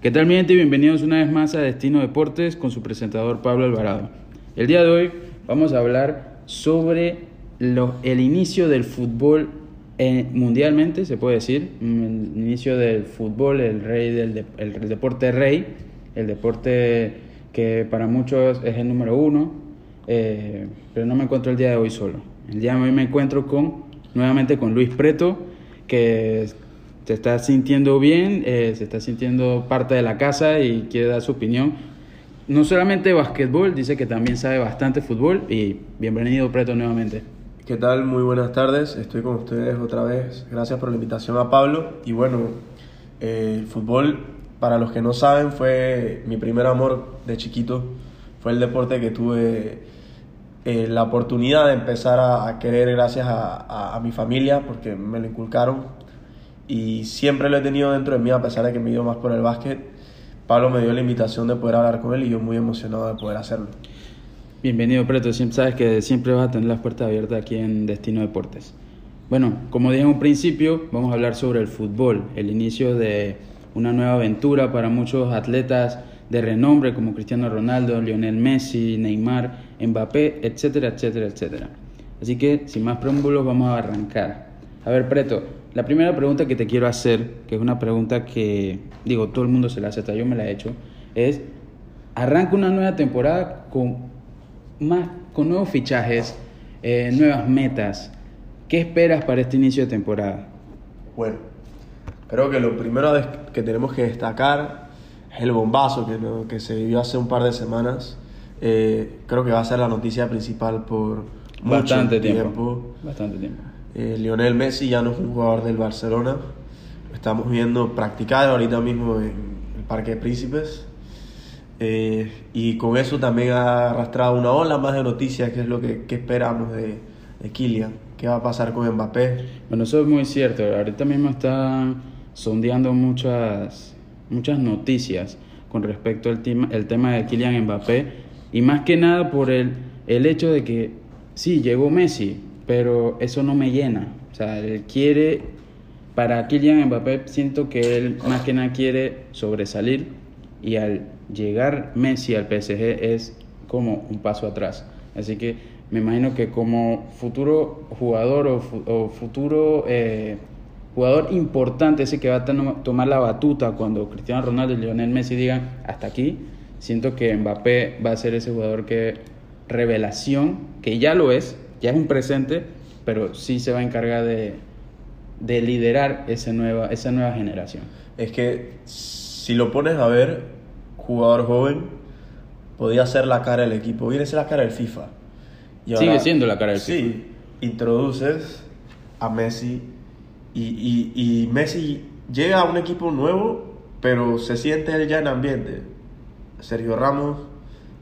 ¿Qué tal mi gente? Bienvenidos una vez más a Destino Deportes con su presentador Pablo Alvarado. El día de hoy vamos a hablar sobre lo- el inicio del fútbol eh, mundialmente, se puede decir, mm, el inicio del fútbol, el rey del de- el deporte rey, el deporte que para muchos es el número uno, eh, pero no me encuentro el día de hoy solo. El día de hoy me encuentro con nuevamente con Luis Preto, que se está sintiendo bien, eh, se está sintiendo parte de la casa y quiere dar su opinión. No solamente basquetbol, dice que también sabe bastante fútbol y bienvenido Preto nuevamente. ¿Qué tal? Muy buenas tardes. Estoy con ustedes otra vez. Gracias por la invitación a Pablo. Y bueno, eh, el fútbol, para los que no saben, fue mi primer amor de chiquito. Fue el deporte que tuve eh, la oportunidad de empezar a, querer gracias a- a mi familia, porque me lo inculcaron. Y siempre lo he tenido dentro de mí, a pesar de que me he más por el básquet. Pablo me dio la invitación de poder hablar con él y yo muy emocionado de poder hacerlo. Bienvenido Preto, siempre sabes que siempre vas a tener las puertas abiertas aquí en Destino Deportes. Bueno, como dije en un principio, vamos a hablar sobre el fútbol, el inicio de una nueva aventura para muchos atletas de renombre como Cristiano Ronaldo, Lionel Messi, Neymar, Mbappé, etcétera, etcétera, etcétera. Así que, sin más preámbulos, vamos a arrancar. A ver, Preto, la primera pregunta que te quiero hacer, que es una pregunta que, digo, todo el mundo se la hace, hasta yo me la he hecho, es, arranca una nueva temporada con más con nuevos fichajes, eh, nuevas metas. ¿Qué esperas para este inicio de temporada? Bueno, creo que lo primero que tenemos que destacar es el bombazo que, que se vivió hace un par de semanas. Eh, creo que va a ser la noticia principal por mucho Bastante tiempo. tiempo. Bastante tiempo. Eh, Lionel Messi ya no es un jugador del Barcelona. Lo estamos viendo practicar ahorita mismo en el Parque de Príncipes. Eh, y con eso también ha arrastrado una ola más de noticias, que es lo que, que esperamos de, de Kylian. ¿Qué va a pasar con Mbappé? Bueno, eso es muy cierto. Ahorita mismo están sondeando muchas, muchas noticias con respecto al tema, el tema de Kylian Mbappé. Y más que nada por el, el hecho de que sí, llegó Messi, pero eso no me llena. O sea, él quiere, para Kylian Mbappé, siento que él más que nada quiere sobresalir. Y al llegar Messi al PSG es como un paso atrás. Así que me imagino que como futuro jugador o, o futuro eh, jugador importante, ese que va a tomar la batuta cuando Cristiano Ronaldo y Lionel Messi digan hasta aquí, siento que Mbappé va a ser ese jugador que revelación, que ya lo es, ya es un presente, pero sí se va a encargar de, de liderar esa nueva, esa nueva generación. Es que si lo pones a ver, jugador joven, podía ser la cara del equipo, viene a ser la cara del FIFA. Y Sigue siendo la cara del sí, introduces a Messi y, y- y Messi llega a un equipo nuevo, pero se siente él ya en ambiente. Sergio Ramos,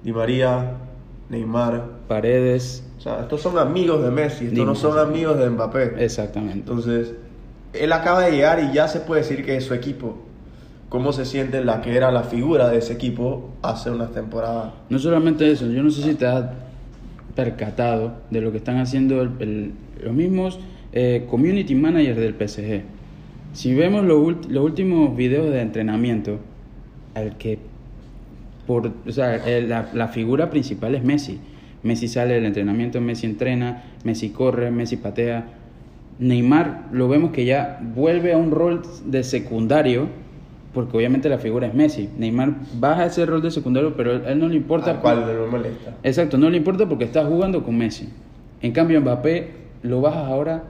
Di María, Neymar. Paredes, O sea, estos son amigos de Messi, estos no son amigos de Mbappé. exactamente. Entonces, él acaba de llegar y ya se puede decir que es su equipo. ¿Cómo se siente la que era la figura de ese equipo hace unas temporadas? No solamente eso, yo no sé si te has percatado de lo que están haciendo el- el- los mismos eh, community managers del PSG. Si vemos lo los últimos videos de entrenamiento, al que por, o sea, el- la, la figura principal es Messi. Messi sale del entrenamiento, Messi entrena, Messi corre, Messi patea. Neymar lo vemos que ya vuelve a un rol de secundario, porque obviamente la figura es Messi. Neymar baja ese rol de secundario, pero a él no le importa. Al cual no molesta. Exacto, no le importa porque está jugando con Messi. En cambio, Mbappé lo bajas ahora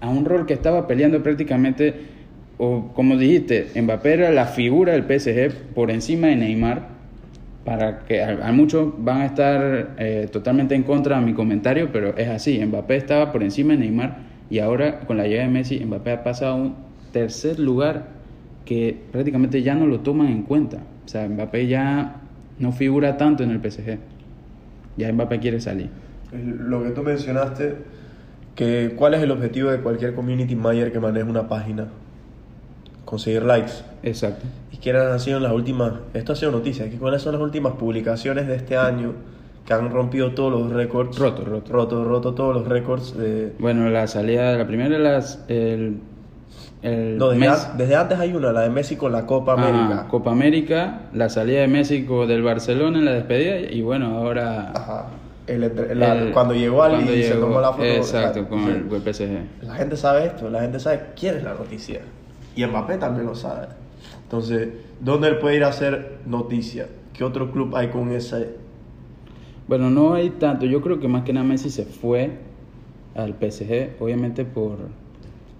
a un rol que estaba peleando prácticamente, o como dijiste, Mbappé era la figura del PSG por encima de Neymar. Para que a, muchos van a estar eh, totalmente en contra de mi comentario, pero es así. Mbappé estaba por encima de Neymar y ahora con la llegada de Messi, Mbappé ha pasado a un tercer lugar que prácticamente ya no lo toman en cuenta. O sea, Mbappé ya no figura tanto en el PSG. Ya Mbappé quiere salir. Lo que tú mencionaste, que ¿cuál es el objetivo de cualquier community manager que maneje una página? Conseguir likes. Exacto. ¿Y quiénes han sido las últimas? Esto ha sido noticia. ¿qué- ¿Cuáles son las últimas publicaciones de este año que han rompido todos los récords? Roto, roto. Roto, roto todos los récords de... Bueno, la salida, la primera, las, el el No, desde, antes hay una, la de Messi con la Copa Ajá, América. Copa América, la salida de México del Barcelona en la despedida y bueno, ahora Ajá. El entre- la- el- cuando llegó al y se tomó la foto. Exacto, con el PSG. La gente sabe esto, la gente sabe quién es la noticia. Y Mbappé también lo sabe. Entonces, ¿dónde él puede ir a hacer noticia? ¿Qué otro club hay con ese? Bueno, no hay tanto, yo creo que más que nada Messi se fue al PSG, obviamente por...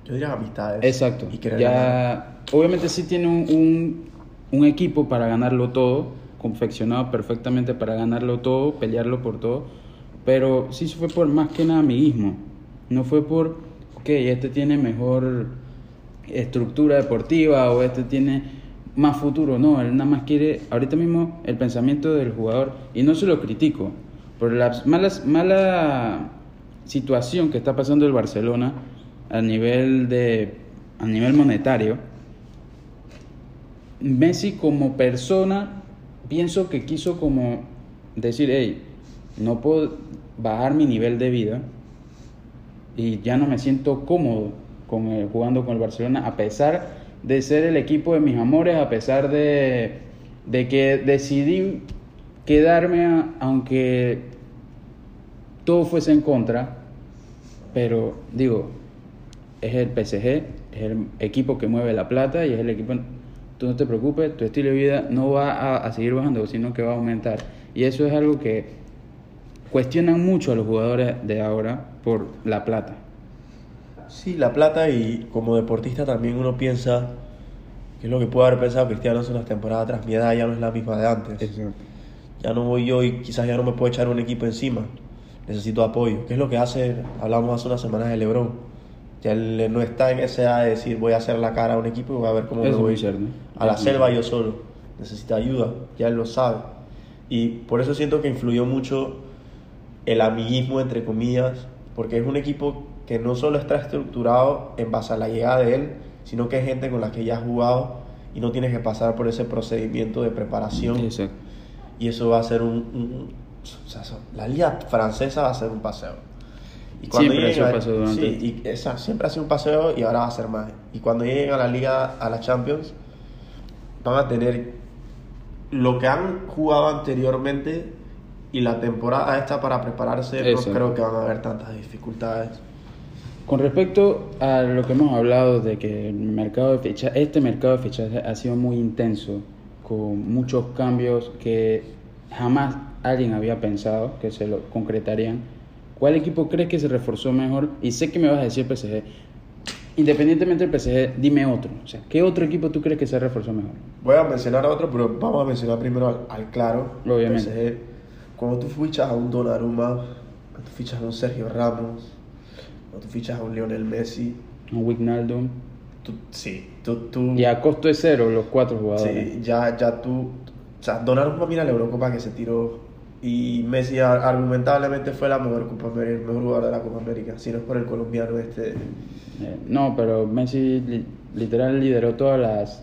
Yo diría amistades. Exacto, Y ganar. ya obviamente sí tiene un, un, un equipo para ganarlo todo, confeccionado perfectamente para ganarlo todo, pelearlo por todo, pero sí se fue por más que nada amiguismo, no fue por, ok, este tiene mejor estructura deportiva o este tiene más futuro, no, él nada más quiere, ahorita mismo el pensamiento del jugador, y no se lo critico, por la malas, mala situación que está pasando el Barcelona a nivel de a nivel monetario, Messi como persona pienso que quiso como decir, hey, no puedo bajar mi nivel de vida y ya no me siento cómodo con el- jugando con el Barcelona a pesar de ser el equipo de mis amores, a pesar de, de que decidí quedarme aunque todo fuese en contra, pero digo, es el PSG, es el equipo que mueve la plata y es el equipo, tú no te preocupes, tu estilo de vida no va a, a seguir bajando, sino que va a aumentar. Y eso es algo que cuestionan mucho a los jugadores de ahora por la plata. Sí, la plata y como deportista también uno piensa, que es lo que puede haber pensado Cristiano hace unas temporadas atrás, mi edad ya no es la misma de antes. Ya no voy yo y quizás ya no me puedo echar un equipo encima. Necesito apoyo. ¿Qué es lo que hace? Hablamos hace unas semanas de Lebron. Ya él no está en esa edad de decir voy a hacer la cara a un equipo y voy a ver cómo Eso me voy muy cierto. a la selva yo solo. Necesita ayuda. Ya él lo sabe. Y por eso siento que influyó mucho el amiguismo, entre comillas, porque es un equipo que no solo está estructurado en base a la llegada de él, sino que es gente con la que ya has jugado y no tienes que pasar por ese procedimiento de preparación. Exacto. Y eso va a ser un... un- o sea, la liga francesa va a ser un paseo. Y Siempre ha lleguen sido a- un paseo durante- Sí, y esa, siempre ha sido un paseo y ahora va a ser más. Y cuando lleguen a la liga, a la Champions, van a tener lo que han jugado anteriormente y la temporada esta para prepararse. Eso. No creo que van a haber tantas dificultades. Con respecto a lo que hemos hablado de que el mercado de ficha, este mercado de fichajes ha sido muy intenso, con muchos cambios que jamás alguien había pensado que se lo concretarían. ¿Cuál equipo crees que se reforzó mejor? Y sé que me vas a decir PSG. Independientemente del PSG, dime otro. O sea, ¿qué otro equipo tú crees que se reforzó mejor? Voy a mencionar a otro, pero vamos a mencionar primero al, al claro. Obviamente. PSG. Cuando tú fichas a un Donnarumma, cuando tú fichas a un Sergio Ramos, cuando tú fichas a un Lionel Messi, Un Wijnaldum. tú, sí, tú, tú Y a costo de cero los cuatro jugadores. sí, ya, ya tú, o sea, Donnarumma mira la Eurocopa que se tiró y Messi ar- argumentablemente fue la mejor Copa América, el mejor jugador de la Copa América, si no es por el colombiano este, Eh, no, pero Messi li- literal lideró todas las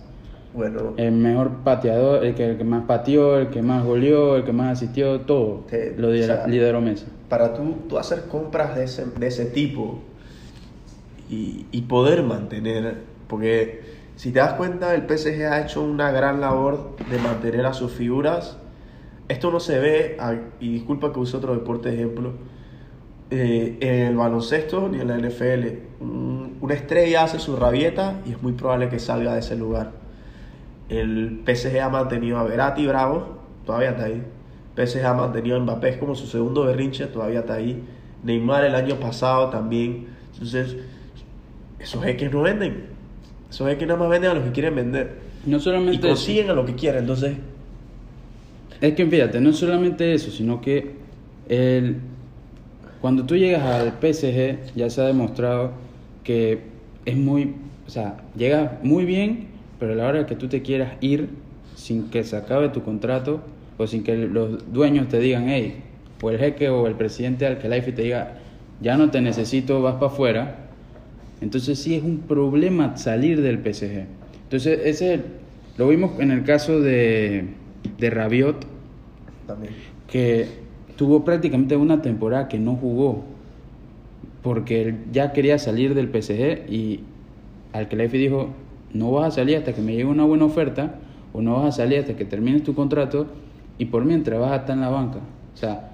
bueno, El mejor pateador, el que, el que más pateó, el que más goleó, el que más asistió, todo Te- lo lidera- o sea, lideró Messi. Para tú, tú hacer compras de ese, de ese tipo y, y poder mantener, porque si te das cuenta, el PSG ha hecho una gran labor de mantener a sus figuras. Esto no se ve, y disculpa que use otro deporte de ejemplo, eh, en el baloncesto ni en la NFL. Un- una estrella hace su rabieta y es muy probable que salga de ese lugar. El PSG ha mantenido a Verati Bravo, todavía está ahí. PSG ha mantenido a Mbappé es como su segundo berrinche, todavía está ahí. Neymar el año pasado también. Entonces, esos jeques no venden. Esos jeques nada más venden a los que quieren vender. No Y solamente eso, consiguen a lo que quieren. Entonces, es que fíjate, no solamente eso, sino que el, cuando tú llegas al PSG ya se ha demostrado que es muy, o sea, llegas muy bien, pero a la hora que tú te quieras ir sin que se acabe tu contrato o sin que los dueños te digan, hey, o el jeque o el presidente al que te diga, ya no te necesito, vas para afuera, entonces sí es un problema salir del PSG. Entonces ese lo vimos en el caso de, de Rabiot, también. que tuvo prácticamente una temporada que no jugó porque él ya quería salir del PSG y al dijo, no vas a salir hasta que me llegue una buena oferta, o no vas a salir hasta que termines tu contrato, y por mientras vas a estar en la banca. O sea,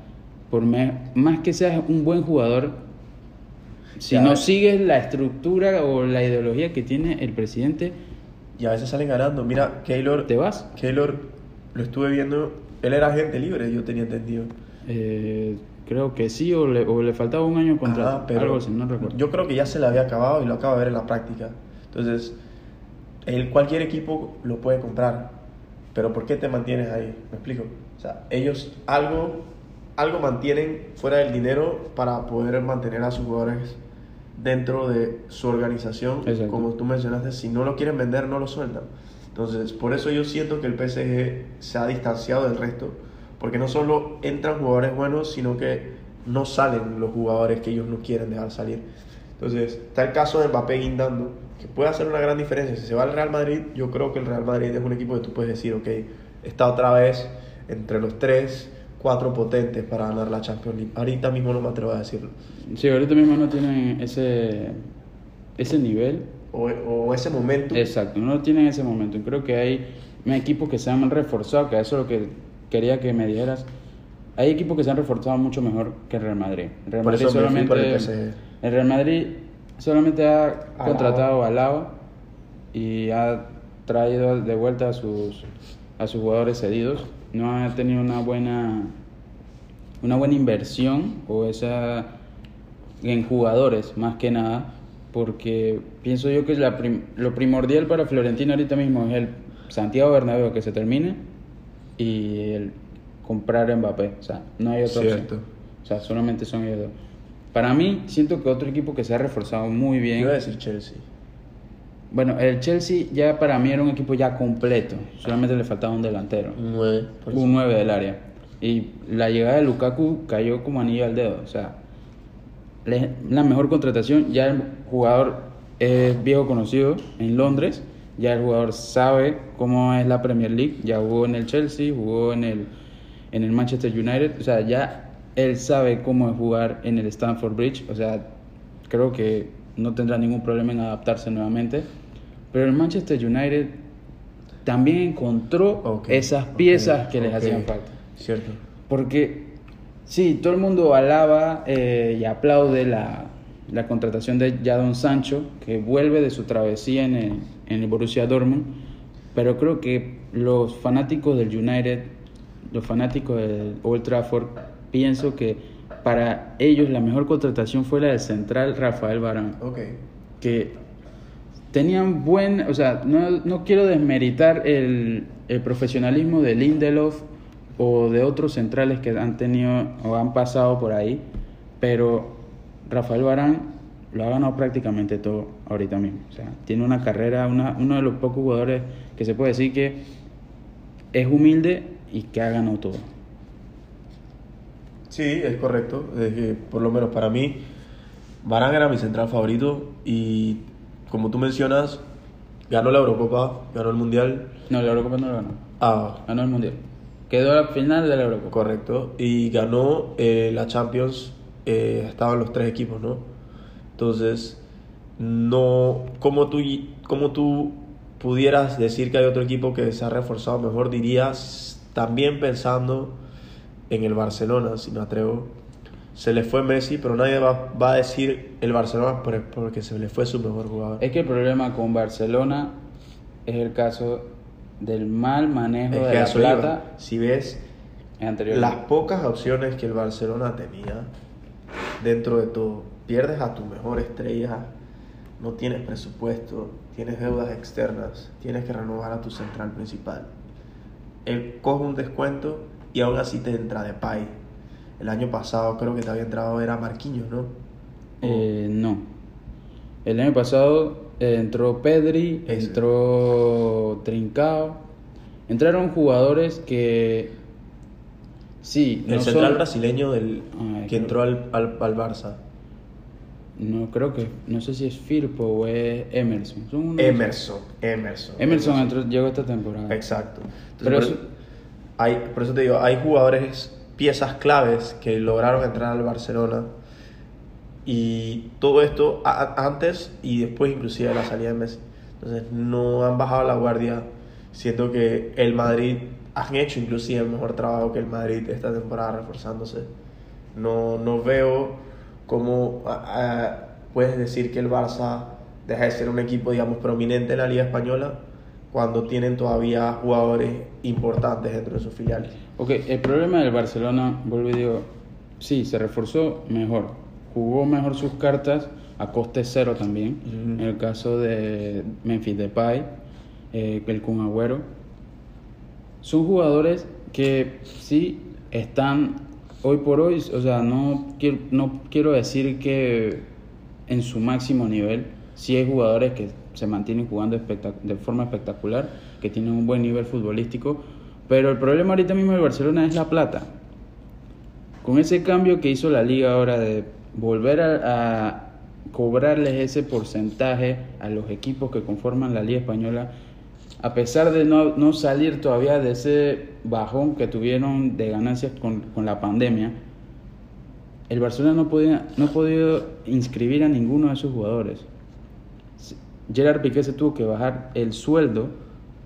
por me- más que seas un buen jugador, si Ya. no sigues la estructura o la ideología que tiene el presidente, Y a veces salen ganando. Mira, Keylor, te vas. Keylor lo estuve viendo, él era agente libre, yo tenía entendido. Eh, creo que sí, o le, o le faltaba un año de contrato, Ajá, pero algo así, no recuerdo. Yo creo que ya se le había acabado y lo acabo de ver en la práctica. Entonces, él, cualquier equipo lo puede comprar. Pero ¿por qué te mantienes ahí? ¿Me explico? O sea, ellos algo, algo mantienen fuera del dinero para poder mantener a sus jugadores dentro de su organización. Exacto. Como tú mencionaste, si no lo quieren vender, no lo sueltan. Entonces, por eso yo siento que el PSG se ha distanciado del resto. Porque no solo entran jugadores buenos, sino que no salen los jugadores que ellos no quieren dejar salir. Entonces, está el caso de Mbappé guindando, que puede hacer una gran diferencia. Si se va al Real Madrid, yo creo que el Real Madrid es un equipo que tú puedes decir, ok, está otra vez entre los tres, cuatro potentes para ganar la Champions League. Ahorita mismo no me atrevo a decirlo. Sí, ahorita mismo no tienen ese, ese nivel. O, o ese momento. Exacto, no tienen en ese momento. Creo que hay equipos que se han reforzado, que eso es lo que quería que me dijeras. Hay equipos que se han reforzado mucho mejor que el Real Madrid. Real Por Madrid eso me fui solamente, por el PSG. El Real Madrid solamente ha contratado a Lava y ha traído de vuelta a sus, a sus jugadores cedidos. No ha tenido una buena, una buena inversión o esa en jugadores más que nada, porque pienso yo que la prim- lo primordial para Florentino ahorita mismo es el Santiago Bernabéu que se termine y el comprar a Mbappé, o sea, no hay otra Cierto. opción. O sea, solamente son ellos dos. Para mí, siento que otro equipo que se ha reforzado muy bien. Iba a decir Chelsea. Bueno, el Chelsea ya para mí era un equipo ya completo, solamente le faltaba un delantero, Un 9. por eso. un 9 del área. Y la llegada de Lukaku cayó como anillo al dedo, o sea, la mejor contratación, ya el jugador es viejo conocido en Londres, ya el jugador sabe cómo es la Premier League, ya jugó en el Chelsea, jugó en el, en el Manchester United, o sea, ya él sabe cómo es jugar en el Stamford Bridge, o sea, creo que no tendrá ningún problema en adaptarse nuevamente. Pero el Manchester United también encontró esas piezas que les hacían falta. Cierto. Porque sí, todo el mundo alaba eh, y aplaude la, la contratación de Jadon Sancho, que vuelve de su travesía en el, en el Borussia Dortmund, pero creo que los fanáticos del United, los fanáticos del Old Trafford, pienso que para ellos la mejor contratación fue la del central Rafael Varane Ok. que tenían buen, o sea, no, no quiero desmeritar el, el profesionalismo de Lindelof o de otros centrales que han tenido o han pasado por ahí, pero Rafael Barán lo ha ganado prácticamente todo ahorita mismo. O sea, tiene una carrera, una, uno de los pocos jugadores que se puede decir que es humilde y que ha ganado todo. Sí, es correcto. Es que, por lo menos para mí, Varane era mi central favorito y como tú mencionas, ganó la Eurocopa, ganó el Mundial. No, la Eurocopa no lo ganó, Ah, ganó el Mundial. Quedó la final de la Eurocopa. correcto. Y ganó eh, la Champions, eh, estaban los tres equipos, ¿no? Entonces, no, como tú, como tú pudieras decir que hay otro equipo que se ha reforzado mejor, dirías también pensando en el Barcelona, si me atrevo. Se le fue Messi, pero nadie va, va a decir el Barcelona por- porque se le fue su mejor jugador. Es que el problema con Barcelona es el caso del mal manejo Es de que la iba. plata Si ves las pocas opciones que el Barcelona tenía, dentro de todo, pierdes a tu mejor estrella, no tienes presupuesto, tienes deudas externas, tienes que renovar a tu central principal. Él coge un descuento y aún así te entra de pay. El año pasado creo que te había entrado era Marquinhos, ¿no? Eh, no. El año pasado eh, entró Pedri, Ese. entró Trincao. Entraron jugadores que. Sí, el no central son- brasileño del, Ay, que creo- entró al, al, al Barça. No, creo que. No sé si es Firpo o es Emerson. Son unos- Emerson, Emerson. Emerson entró- llegó esta temporada. Exacto. Entonces, Pero hay, por eso te digo, hay jugadores, piezas claves que lograron entrar al Barcelona Y todo esto antes y después inclusive de la salida de Messi. Entonces no han bajado la guardia. Siento que el Madrid han hecho inclusive el mejor trabajo que el Madrid esta temporada reforzándose. No, no veo cómo puedes decir que el Barça deja de ser un equipo, digamos, prominente en la Liga Española cuando tienen todavía jugadores importantes dentro de sus filiales. Ok, el problema del Barcelona, vuelvo y digo, sí, se reforzó mejor, jugó mejor sus cartas a coste cero también. En el caso de Memphis Depay, eh, el Kun Agüero, son jugadores que sí están hoy por hoy, o sea, no quiero, no quiero decir que en su máximo nivel, sí hay jugadores que se mantienen jugando de forma espectacular, que tienen un buen nivel futbolístico, pero el problema ahorita mismo de Barcelona es la plata. Con ese cambio que hizo la liga ahora de volver a, cobrarles ese porcentaje a los equipos que conforman la liga española, a pesar de no, no salir todavía de ese bajón que tuvieron de ganancias con, con la pandemia, el Barcelona no, podía, no ha podido inscribir a ninguno de sus jugadores. Gerard Piqué se tuvo que bajar el sueldo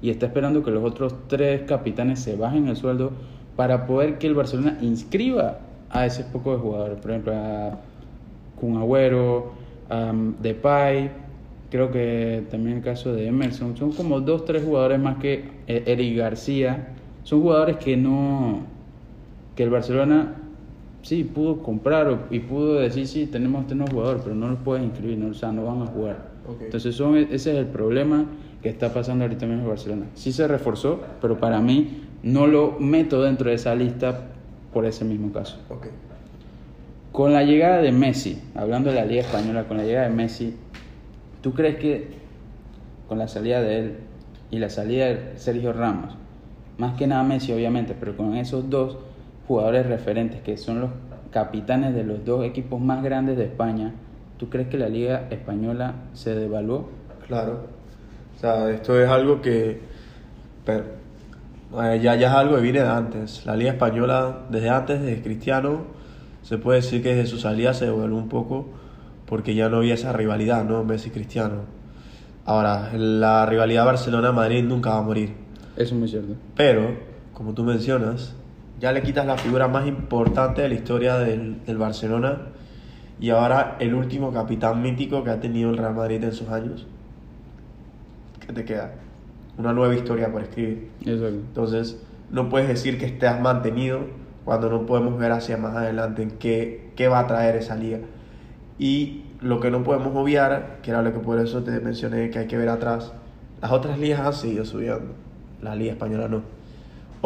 y está esperando que los otros tres capitanes se bajen el sueldo para poder que el Barcelona inscriba a ese poco de jugadores. Por ejemplo, a Kun Agüero, a Depay, creo que también el caso de Emerson. Son como dos, tres jugadores más que eh, Eric García. Son jugadores que no. que el Barcelona sí pudo comprar y pudo decir, sí, tenemos este nuevo jugador, pero no los puede inscribir, no, o sea, no van a jugar. Entonces son, ese es el problema que está pasando ahorita mismo en Barcelona. Sí se reforzó, pero para mí no lo meto dentro de esa lista por ese mismo caso. Con la llegada de Messi, hablando de la Liga Española, con la llegada de Messi, ¿tú crees que con la salida de él y la salida de Sergio Ramos, más que nada Messi obviamente, pero con esos dos jugadores referentes que son los capitanes de los dos equipos más grandes de España, ¿tú crees que la liga española se devaluó? Claro. O sea, esto es algo que pero, eh, ya, ya es algo que viene de antes. La liga española, desde antes de Cristiano, se puede decir que desde su salida se devaluó un poco porque ya no había esa rivalidad, ¿no? Messi-Cristiano. Ahora, la rivalidad Barcelona-Madrid nunca va a morir. Eso es muy cierto. Pero, como tú mencionas, ya le quitas la figura más importante de la historia del, del, Barcelona y ahora el último capitán mítico que ha tenido el Real Madrid en sus años. ¿Qué te queda? Una nueva historia por escribir. Exacto. Entonces, no puedes decir que estés mantenido cuando no podemos ver hacia más adelante en qué, qué va a traer esa liga. Y lo que no podemos obviar, que era lo que por eso te mencioné que hay que ver atrás, las otras ligas han seguido subiendo, la liga española no.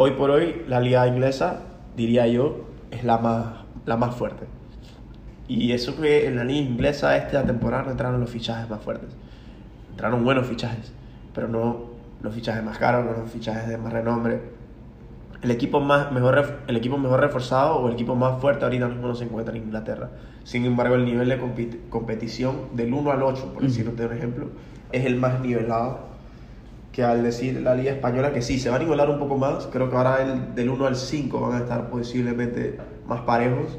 Hoy por hoy la liga inglesa, diría yo, es la más, la más fuerte. Y eso que en la liga inglesa esta temporada no entraron los fichajes más fuertes. Entraron buenos fichajes, pero no los fichajes más caros, no los fichajes de más renombre. El equipo, más, mejor, el equipo mejor reforzado o el equipo más fuerte ahorita mismo no se encuentra en Inglaterra. Sin embargo, el nivel de competición del 1 al 8, por decirte un ejemplo, es el más nivelado que al decir la Liga Española que sí, se va a nivelar un poco más, creo que ahora el, del 1 al 5 van a estar posiblemente más parejos,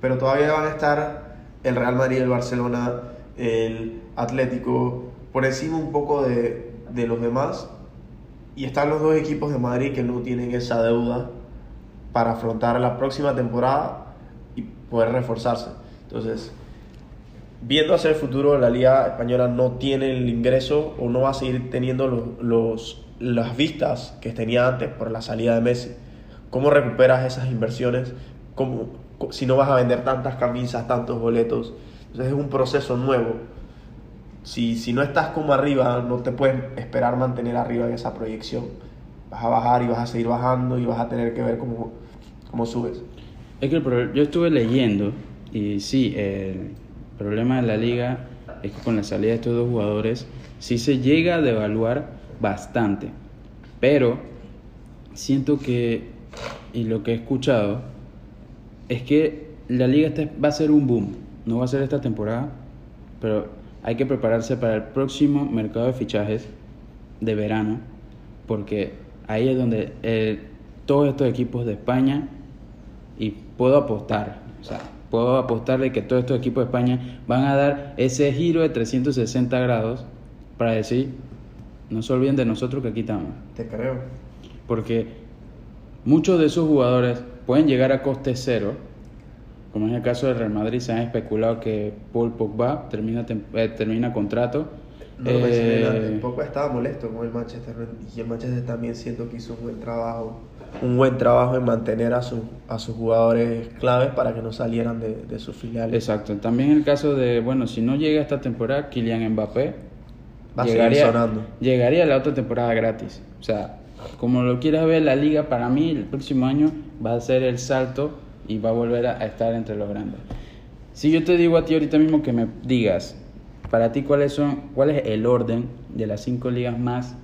pero todavía van a estar el Real Madrid, el Barcelona, el Atlético, por encima un poco de, de los demás, y están los dos equipos de Madrid que no tienen esa deuda para afrontar la próxima temporada y poder reforzarse. Entonces, viendo hacia el futuro, la Liga Española no tiene el ingreso o no va a seguir teniendo los, los, las vistas que tenía antes por la salida de Messi. ¿Cómo recuperas esas inversiones? ¿Cómo, si no vas a vender tantas camisas, tantos boletos? Entonces es un proceso nuevo. Si, si no estás como arriba, no te puedes esperar mantener arriba en esa proyección. Vas a bajar y vas a seguir bajando y vas a tener que ver cómo, cómo subes. Es que yo estuve leyendo y sí, eh, problema de la liga es que con la salida de estos dos jugadores sí se llega a devaluar bastante. Pero siento que, y lo que he escuchado, es que la liga va a ser un boom. No va a ser esta temporada, pero hay que prepararse para el próximo mercado de fichajes de verano, porque ahí es donde eh, todos estos equipos de España, y puedo apostar, o sea, puedo apostarle que todos estos equipos de España van a dar ese giro de 360 grados para decir, no se olviden de nosotros que aquí estamos. Te creo. Porque muchos de esos jugadores pueden llegar a coste cero, como en el caso del Real Madrid, se han especulado que Paul Pogba termina, eh, termina contrato. No, Eh, pues, Pogba estaba molesto con el Manchester y el Manchester también siento que hizo un buen trabajo. Un buen trabajo en mantener a, sus a sus jugadores claves para que no salieran de, de sus filiales. Exacto. También el caso de, bueno, si no llega esta temporada, Kylian Mbappé Va a seguir sonando. llegaría la otra temporada gratis. O sea, como lo quieras ver, la liga para mí el próximo año va a ser el salto y va a volver a, a estar entre los grandes. Si yo te digo a ti ahorita mismo que me digas, para ti cuáles son, cuál es el orden de las cinco ligas más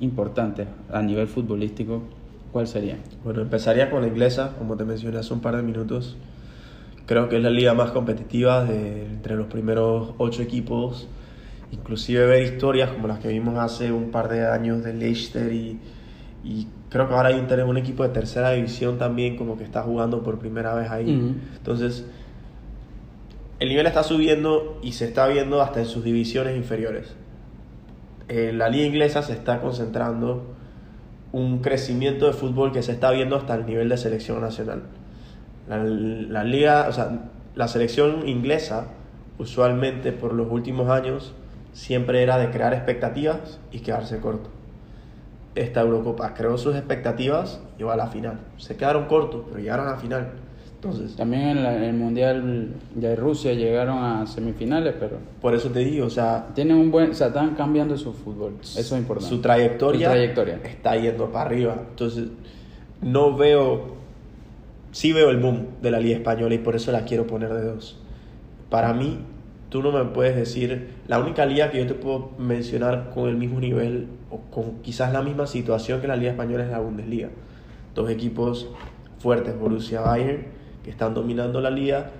importantes a nivel futbolístico, ¿cuál sería? Bueno, empezaría con la inglesa, como te mencioné hace un par de minutos. Creo que es la liga más competitiva de entre los primeros ocho equipos. Inclusive ver historias como las que vimos hace un par de años de Leicester y, y creo que ahora hay un, un equipo de tercera división también como que está jugando por primera vez ahí. Entonces, el nivel está subiendo y se está viendo hasta en sus divisiones inferiores. Eh, la liga inglesa se está concentrando un crecimiento de fútbol que se está viendo hasta el nivel de selección nacional. La, liga, o sea, la selección inglesa usualmente por los últimos años siempre era de crear expectativas y quedarse corto. Esta Eurocopa creó sus expectativas y llegó a la final. Se quedaron cortos, pero llegaron a la final. Entonces, También en, la- en el Mundial de Rusia llegaron a semifinales, pero por eso te digo, o sea, tienen un buen, o sea, están cambiando su fútbol. Eso es importante. su trayectoria, Su trayectoria. está yendo para arriba. Entonces, no veo, sí veo el boom de la Liga Española y por eso la quiero poner de dos. Para mí, tú no me puedes decir, la única liga que yo te puedo mencionar con el mismo nivel o con quizás la misma situación que la Liga Española es la Bundesliga. Dos equipos fuertes, Borussia Bayern, que están dominando la liga,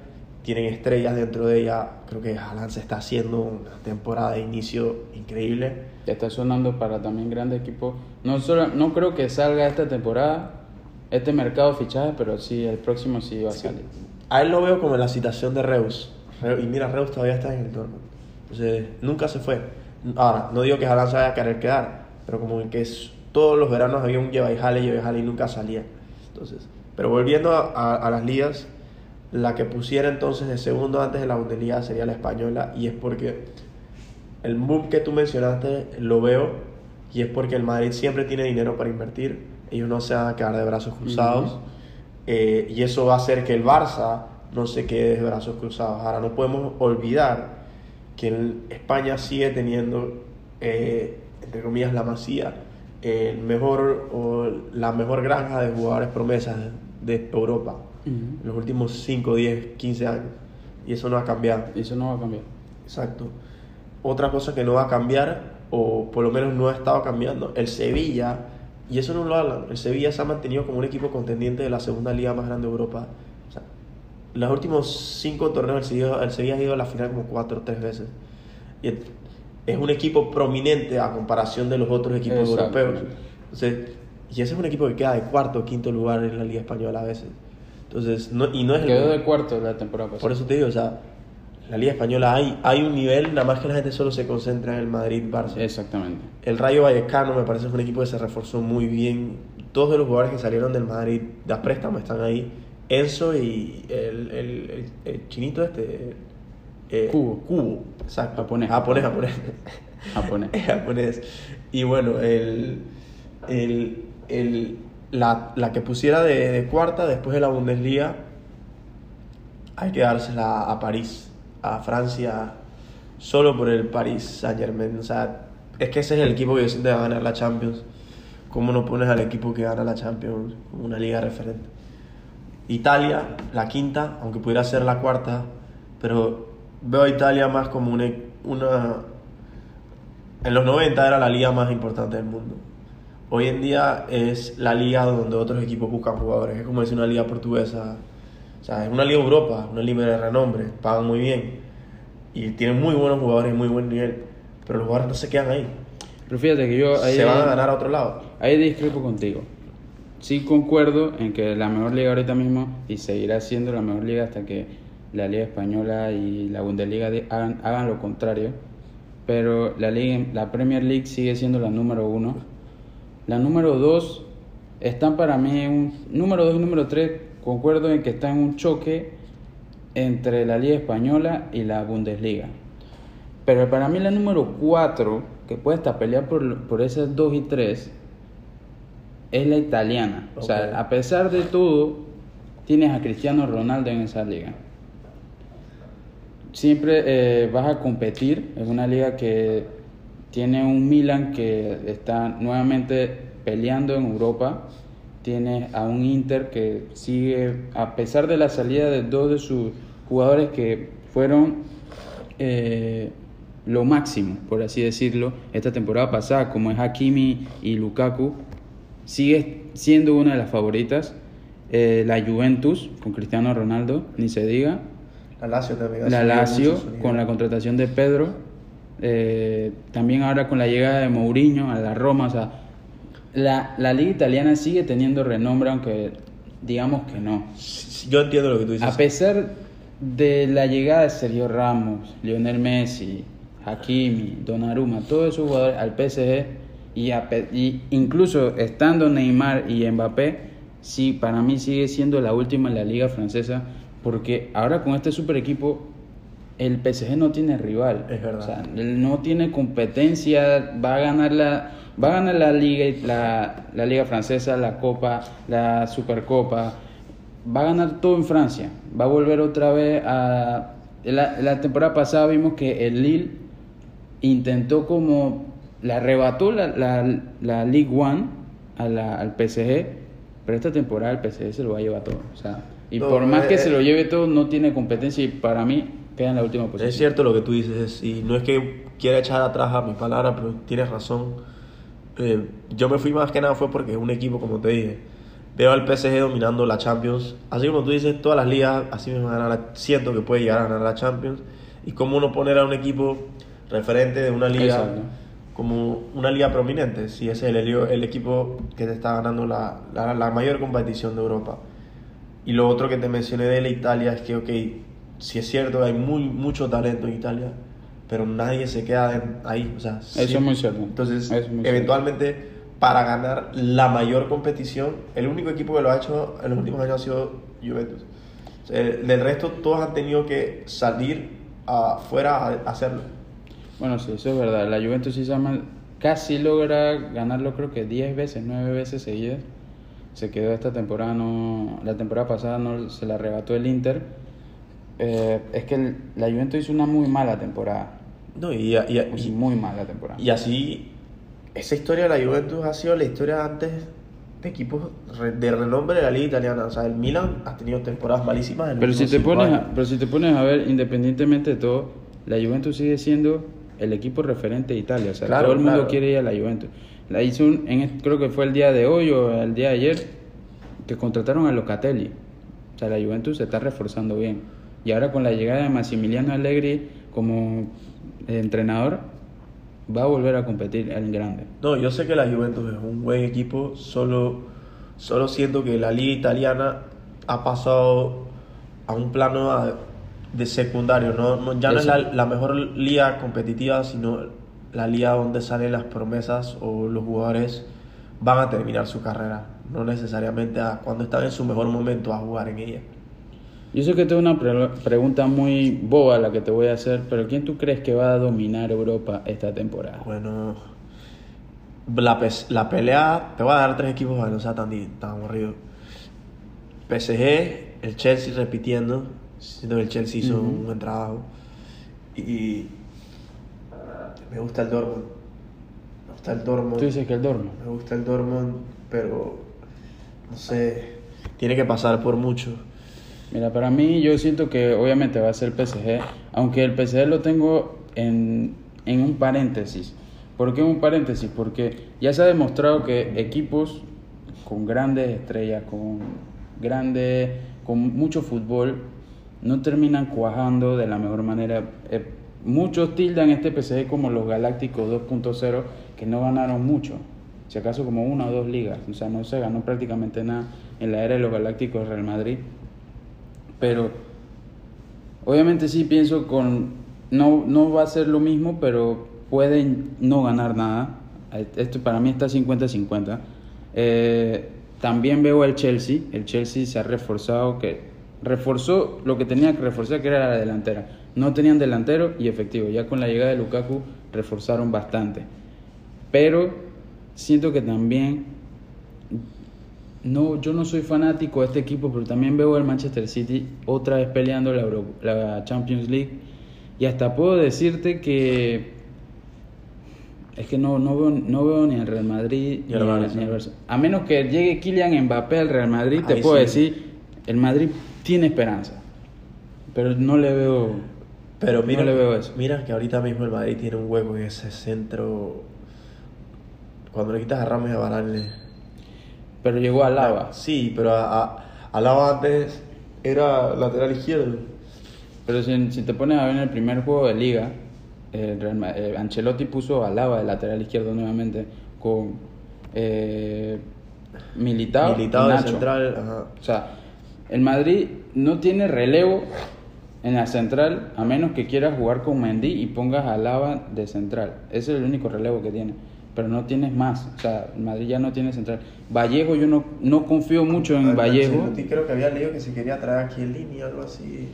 tienen estrellas dentro de ella. Creo que Haaland se está haciendo una temporada de inicio increíble. Ya está sonando para también grandes equipos. No, solo, no creo que salga esta temporada, este mercado de fichajes, pero sí, el próximo sí va a salir. A él lo veo como en la citación de Reus. Re- Y mira, Reus todavía está en el Dortmund. Entonces, nunca se fue. Ahora, no digo que Haaland se vaya a querer quedar, pero como que es- todos los veranos había un lleva y jale, lleva y jale y nunca salía. Entonces, pero volviendo a, a- a las ligas, la que pusiera entonces de segundo antes de la Bundesliga sería la española y es porque el boom que tú mencionaste lo veo y es porque el Madrid siempre tiene dinero para invertir, ellos no se van a quedar de brazos cruzados. Ujú. Eh, y eso va a hacer que el Barça no se quede de brazos cruzados. Ahora, no podemos olvidar que España sigue teniendo, eh, entre comillas, la masía, el mejor o la mejor granja de jugadores promesas de Europa en los últimos 5, 10, 15 años. Y eso no ha cambiado. Eso no va a cambiar. Exacto. Otra cosa que no va a cambiar, o por lo menos no ha estado cambiando, el Sevilla, y eso no lo hablan, el Sevilla se ha mantenido como un equipo contendiente de la segunda liga más grande de Europa. O sea, los últimos cinco torneos el Sevilla, el Sevilla ha ido a la final como cuatro o tres veces. Y es- es un equipo prominente a comparación de los otros equipos Exacto. europeos. Entonces, y ese es un equipo que queda de cuarto o quinto lugar en la liga española a veces. Entonces, no, y no es el Quedó de cuarto la temporada pasada. por eso te digo, o sea, la Liga Española hay, hay un nivel, nada más que la gente solo se concentra en el Madrid-Barça. Exactamente. El Rayo Vallecano me parece que es un equipo que se reforzó muy bien. Todos de los jugadores que salieron del Madrid de préstamo están ahí. Enzo y el, el, el- el chinito este. eh, Cubo. Cubo, exacto. Japonés. Japonés, japonés. Japonés. Japonés. Y bueno, el, el, el- la, la que pusiera de, de cuarta después de la Bundesliga, hay que dársela a París, a Francia, solo por el Paris Saint Germain. O sea, es que ese es el equipo que yo siento que va a ganar la Champions. ¿Cómo no pones al equipo que gana la Champions como una liga referente? Italia, la quinta, aunque pudiera ser la cuarta, pero veo a Italia más como una, una en los 90 era la liga más importante del mundo. Hoy en día es la liga donde otros equipos buscan jugadores. Es como decir una liga portuguesa. O sea, es una liga Europa, una liga de renombre, pagan muy bien. Y tienen muy buenos jugadores y muy buen nivel. Pero los jugadores no se quedan ahí. Pero fíjate que yo ahí, se van a ganar a otro lado. ahí discrepo contigo. Sí concuerdo en que la mejor liga ahorita mismo y seguirá siendo la mejor liga hasta que la Liga Española y la Bundesliga de- hagan, hagan lo contrario. Pero la, Liga, la Premier League sigue siendo la número uno. La número dos están para mí, un, número dos y número tres, concuerdo en que están en un choque entre la Liga Española y la Bundesliga. Pero para mí la número 4, que puede hasta pelear por, por esas 2 y 3, es la italiana. O sea, a pesar de todo, tienes a Cristiano Ronaldo en esa liga. Siempre eh, vas a competir, es una liga que tiene un Milan que está nuevamente peleando en Europa, tienes a un Inter que sigue, a pesar de la salida de dos de sus jugadores que fueron eh, lo máximo, por así decirlo, esta temporada pasada, como es Hakimi y Lukaku, sigue siendo una de las favoritas. Eh, la Juventus con Cristiano Ronaldo, ni se diga. La Lazio también. La Lazio con la contratación de Pedro. Eh, también ahora con la llegada de Mourinho a la Roma. O sea, la, la liga italiana sigue teniendo renombre, aunque digamos que no. Yo entiendo lo que tú dices. A pesar de la llegada de Sergio Ramos, Lionel Messi, Hakimi, Donnarumma, todos esos jugadores al PSG y, a y incluso estando Neymar y Mbappé, sí, para mí sigue siendo la última en la liga francesa porque ahora con este super equipo el PSG no tiene rival. Es verdad. O sea, él no tiene competencia, va a ganar la va a ganar la liga la, la liga francesa, la Copa, la Supercopa, va a ganar todo en Francia. Va a volver otra vez a la, la temporada pasada vimos que el Lille intentó como le arrebató la, la, la League One a la- al PSG, pero esta temporada el PSG se lo va a llevar todo. O sea, y No, por más eh, que se eh. lo lleve todo, no tiene competencia y para mí queda en la última posición. Es cierto lo que tú dices, y no es que quiera echar atrás a mi palabra, pero tienes razón. Eh, yo me fui más que nada fue porque es un equipo, como te dije, veo al PSG dominando la Champions. Así como tú dices, todas las ligas, así mismo ganar siento que puede llegar a ganar la Champions. Y cómo uno poner a un equipo referente de una liga Exacto. como una liga prominente, si es el, el equipo que te está ganando la, la, la mayor competición de Europa. Y lo otro que te mencioné de la Italia es que, ok, si es cierto hay muy, mucho talento en Italia, pero nadie se queda ahí. O sea, Eso es muy cierto. Entonces, Eso es muy eventualmente, para ganar la mayor competición, el único equipo que lo ha hecho en los últimos años ha sido Juventus. O sea, del resto, todos han tenido que salir afuera a hacerlo. Bueno, sí, eso es verdad. La Juventus sí se casi logra ganarlo creo que 10 veces, 9 veces seguidas. Se quedó esta temporada, no, la temporada pasada no se la arrebató el Inter. Eh, es que el- la Juventus hizo una muy mala temporada. No, y, y- y- Hizo muy mala temporada. Y así, esa historia de la Juventus ha sido la historia antes de equipos de renombre de la liga italiana. O sea, el Milan ha tenido temporadas malísimas. En Pero si, te pones a, pero si te pones a ver, independientemente de todo, la Juventus sigue siendo el equipo referente de Italia. O sea, Claro, todo el mundo claro. quiere ir a la Juventus. La hizo un- en, creo que fue el día de hoy o el día de ayer que contrataron a Locatelli. O sea, la Juventus se está reforzando bien. Y ahora con la llegada de Massimiliano Allegri como eh, entrenador, va a volver a competir en grande. No, yo sé que la Juventus es un buen equipo, solo, solo siento que la liga italiana ha pasado a un plano a- de secundario. No, no- ya no es la, la mejor liga competitiva, sino la liga donde salen las promesas o los jugadores van a terminar su carrera. No necesariamente a, cuando están en su mejor momento a jugar en ella. Yo sé que es una pre- pregunta muy boba la que te voy a hacer, pero ¿quién tú crees que va a dominar Europa esta temporada? Bueno, la, la pelea, te voy a dar tres equipos para no sea tan, tan aburrido. PSG, el Chelsea repitiendo, siento que el Chelsea hizo un buen trabajo. Y me gusta el Dortmund. Me gusta el Dortmund. Tú dices que el Dortmund. Me gusta el Dortmund, pero no sé, tiene que pasar por mucho. Mira, para mí yo siento que obviamente va a ser PSG, aunque el PSG lo tengo en, en un paréntesis. ¿Por qué un paréntesis? Porque ya se ha demostrado que equipos con grandes estrellas, con grandes, con mucho fútbol, no terminan cuajando de la mejor manera. Eh, muchos tildan este PSG como los Galácticos 2.0, que no ganaron mucho. Si acaso como una o dos ligas. O sea, no se ganó prácticamente nada en la era de los Galácticos Real Madrid. Pero Obviamente sí pienso con... No, no va a ser lo mismo, pero pueden no ganar nada. Esto para mí está 50-50. Eh, también veo el Chelsea. El Chelsea se ha reforzado, que reforzó lo que tenía que reforzar, que era la delantera. No tenían delantero y efectivo. Ya con la llegada de Lukaku reforzaron bastante. Pero siento que también no, yo no soy fanático de este equipo, pero también veo al Manchester City otra vez peleando la, la Champions League. Y hasta puedo decirte que es que no, no, veo, no veo ni al Real Madrid ni, al Barça. A menos que llegue Kylian Mbappé al Real Madrid, te puedo decir, el Madrid tiene esperanza. Pero no le veo. Pero mira, le veo eso. Mira que ahorita mismo el Madrid tiene un hueco en ese centro. Cuando le quitas a Ramos y a Varane. Pero llegó a Lava. Sí, pero a, a, Lava antes era lateral izquierdo. Pero si, si te pones a ver en el primer juego de liga, eh, Ancelotti puso a Lava de lateral izquierdo nuevamente con eh, Militao, Militao central. O sea, el Madrid no tiene relevo en la central a menos que quieras jugar con Mendy y pongas a Lava de central. Ese es el único relevo que tiene. Pero no tienes más. O sea, Madrid ya no tiene central. Vallejo, yo no, no confío mucho en Vallejo. creo que había leído que se quería traer a Chiellini o algo así.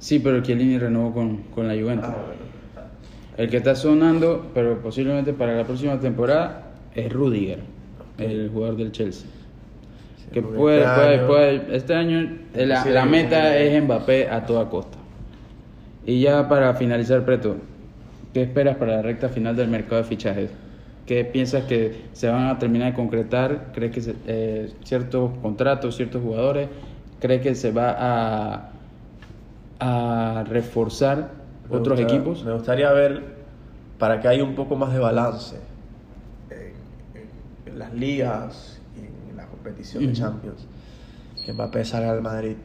Sí, pero Chiellini renovó con, con la Juventus. Ah, el que está sonando, pero posiblemente para la próxima temporada, es Rudiger, el jugador del Chelsea. que puede, este puede, este año la, meta es Mbappé a toda costa. Y ya para finalizar, Preto, ¿qué esperas para la recta final del mercado de fichajes? ¿Qué piensas que se van a terminar de concretar? ¿Crees que eh, ciertos contratos, ciertos jugadores? ¿Crees que se va a, a reforzar otros equipos. Me gustaría ver para que haya un poco más de balance en, las ligas y en la competición de Champions. Que Mbappé salga al Madrid.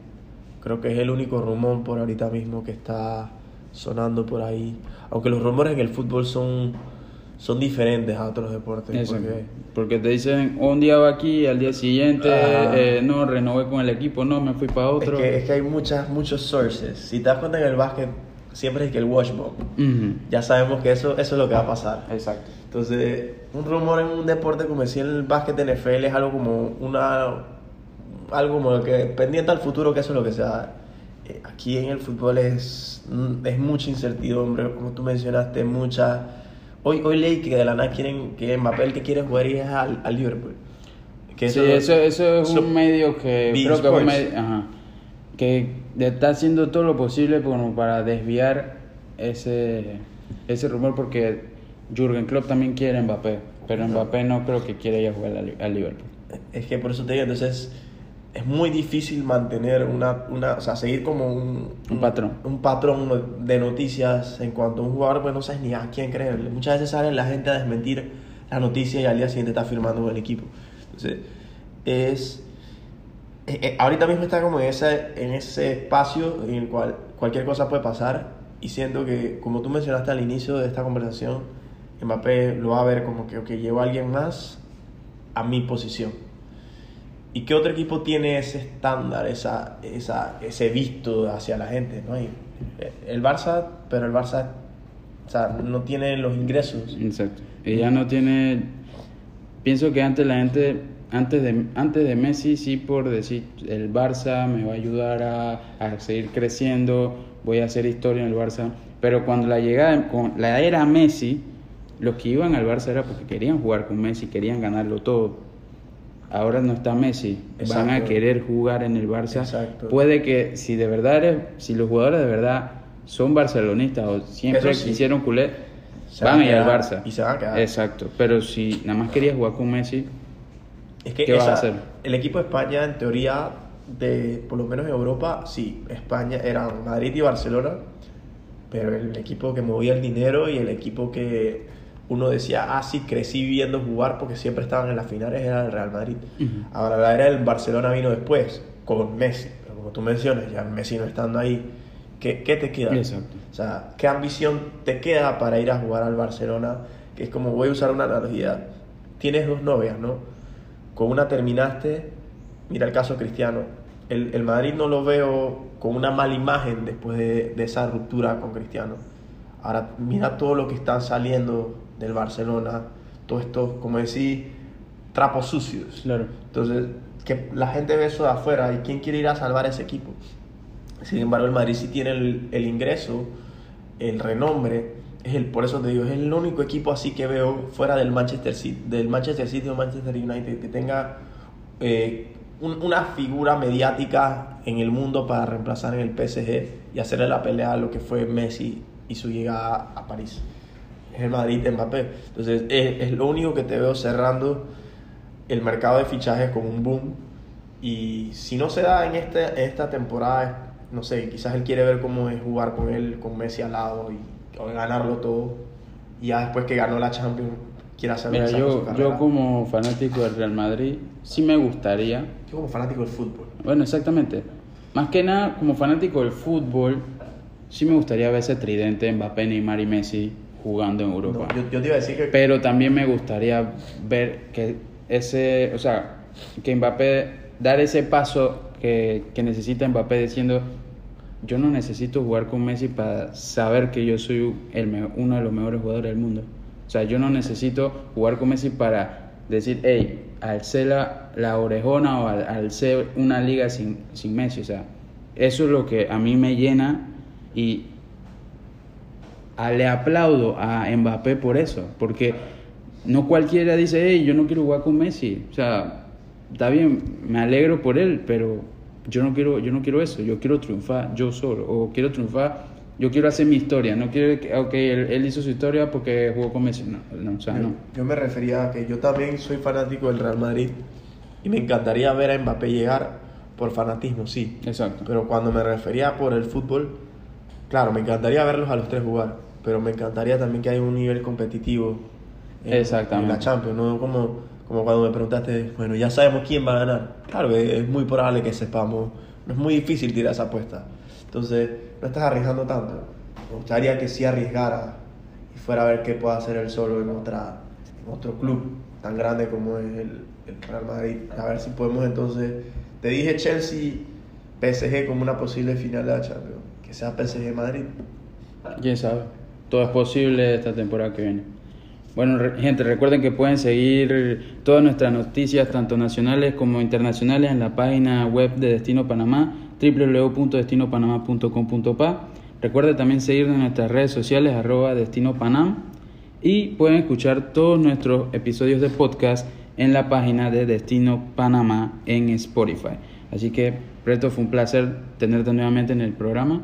Creo que es el único rumor por ahorita mismo que está sonando por ahí. Aunque los rumores en el fútbol son, son diferentes a otros deportes. Porque... porque... te dicen, un día va aquí, al día siguiente, eh, no, renové con el equipo, no, me fui para otro. Es que, es que hay muchas, muchos sources. Si te das cuenta en el básquet, siempre es que el watchbook. Ya sabemos que eso, eso es lo que va a pasar. Exacto. Entonces, un rumor en un deporte como decía el básquet NFL es algo como una algo como que pendiente al futuro que eso es lo que sea. Eh, aquí en el fútbol es, es mucha incertidumbre, como tú mencionaste, mucha... Hoy, hoy leí que de la nada quieren que Mbappé el que quiere jugar es al, al Liverpool. Que sí, eso, eso, es un medio que creo que, medio, ajá, que está haciendo todo lo posible como para desviar ese, ese rumor porque Jürgen Klopp también quiere Mbappé, pero Mbappé no creo que quiera ir a jugar al Liverpool. Es que por eso te digo, entonces es muy difícil mantener una, una o sea, seguir como un, un, patrón. Un patrón de noticias en cuanto a un jugador, pues no sabes ni a quién creerle. Muchas veces sale la gente a desmentir la noticia y al día siguiente está firmando con el equipo. Entonces, es eh, eh, ahorita mismo está como en ese, en ese espacio en el cual cualquier cosa puede pasar y siento que, como tú mencionaste al inicio de esta conversación, Mbappé lo va a ver como que, okay, llevo a alguien más a mi posición. ¿Y qué otro equipo tiene ese estándar, esa, esa, ese visto hacia la gente? ¿no? hay eh, el Barça, pero el Barça o sea, no tiene los ingresos. Exacto. Y ya no tiene... Pienso que antes la gente antes de, antes de Messi, sí, por decir, el Barça me va a ayudar a, a, seguir creciendo, voy a hacer historia en el Barça. Pero cuando la llegada, con la era Messi, los que iban al Barça era porque querían jugar con Messi, querían ganarlo todo. Ahora no está Messi, van a querer jugar en el Barça. Puede que si de verdad eres, si los jugadores de verdad son barcelonistas o siempre quisieron culé, van a ir al Barça. Y se van a quedar. Exacto, pero si nada más querías jugar con Messi, es que ¿Qué a hacer? el equipo de España, en teoría, de por lo menos en Europa, sí, España eran Madrid y Barcelona, pero el equipo que movía el dinero y el equipo que uno decía, ah, sí, crecí viendo jugar porque siempre estaban en las finales, era el Real Madrid. Ahora la era del Barcelona vino después, con Messi, pero como tú mencionas, ya Messi no estando ahí, ¿qué, qué te queda? Exacto. O sea, ¿qué ambición te queda para ir a jugar al Barcelona? Que es como, voy a usar una analogía, tienes dos novias, ¿no? con una terminaste, mira el caso cristiano, el, el Madrid no lo veo con una mala imagen después de, de esa ruptura con Cristiano. Ahora, mira todo lo que están saliendo del Barcelona, todo esto, como decís, trapos sucios. Claro. Entonces, que la gente ve eso de afuera y quién quiere ir a salvar ese equipo. Sin embargo, el Madrid sí tiene el, el ingreso, el renombre. Es el, por eso te digo, es el único equipo así que veo fuera del Manchester City, del Manchester City o Manchester United que tenga eh, un- una figura mediática en el mundo para reemplazar en el PSG y hacerle la pelea a lo que fue Messi y su llegada a París. Es el Madrid de Mbappé. Entonces, es, es lo único que te veo cerrando el mercado de fichajes con un boom. Y si no se da en, este, en esta temporada, no sé, quizás él quiere ver cómo es jugar con él, con Messi al lado y ganarlo todo. Y ya después que ganó la Champions, quiere hacer Mira, yo, yo como fanático del Real Madrid, sí me gustaría, Yo como fanático del fútbol. bueno, exactamente, más que nada como fanático del fútbol, sí me gustaría ver ese tridente Mbappé, Neymar y Messi jugando en Europa. No, yo, yo te iba a decir que Pero también me gustaría ver que ese, o sea, que Mbappé, dar ese paso que, que necesita Mbappé diciendo, yo no necesito jugar con Messi para saber que yo soy el uno de los mejores jugadores del mundo. O sea, yo no necesito jugar con Messi para decir, hey, alcé la, la orejona o al- alcé una liga sin, sin Messi. O sea, eso es lo que a mí me llena y a- le aplaudo a Mbappé por eso, porque no cualquiera dice, hey, yo no quiero jugar con Messi. O sea, está bien, me alegro por él, pero yo no quiero, yo no quiero eso, yo quiero triunfar yo solo, o quiero triunfar, yo quiero hacer mi historia, no quiero que, ok, él, él hizo su historia porque jugó con Messi, no, no, o sea, yo, no. yo me refería a que yo también soy fanático del Real Madrid y me encantaría ver a Mbappé llegar por fanatismo, sí. Exacto. Pero cuando me refería por el fútbol, claro, me encantaría verlos a los tres jugar, pero me encantaría también que haya un nivel competitivo en, Exactamente. en la Champions, no como, como cuando me preguntaste, bueno, ya sabemos quién va a ganar. Claro es muy probable que sepamos, no es muy difícil tirar esa apuesta. Entonces, no estás arriesgando tanto. Me gustaría que sí arriesgara y fuera a ver qué puede hacer él solo en, otra, en otro club tan grande como es el, el Real Madrid. A ver si podemos entonces. Te dije Chelsea, PSG como una posible final de la Champions. Que sea PSG Madrid. Quién sabe. Todo es posible esta temporada que viene. Bueno, gente, recuerden que pueden seguir todas nuestras noticias, tanto nacionales como internacionales, en la página web de Destino Panamá, www.destinopanamá.com.pa. Recuerden también seguirnos en nuestras redes sociales, arroba Destino Panam. Y pueden escuchar todos nuestros episodios de podcast en la página de Destino Panamá en Spotify. Así que, Preto, fue un placer tenerte nuevamente en el programa.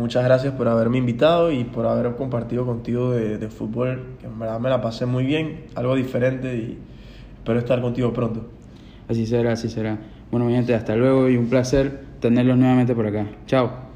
Muchas gracias por haberme invitado y por haber compartido contigo de, fútbol. Verdad me la pasé muy bien, algo diferente y espero estar contigo pronto. Así será, así será. Bueno, mi gente, hasta luego y un placer tenerlos nuevamente por acá. Chao.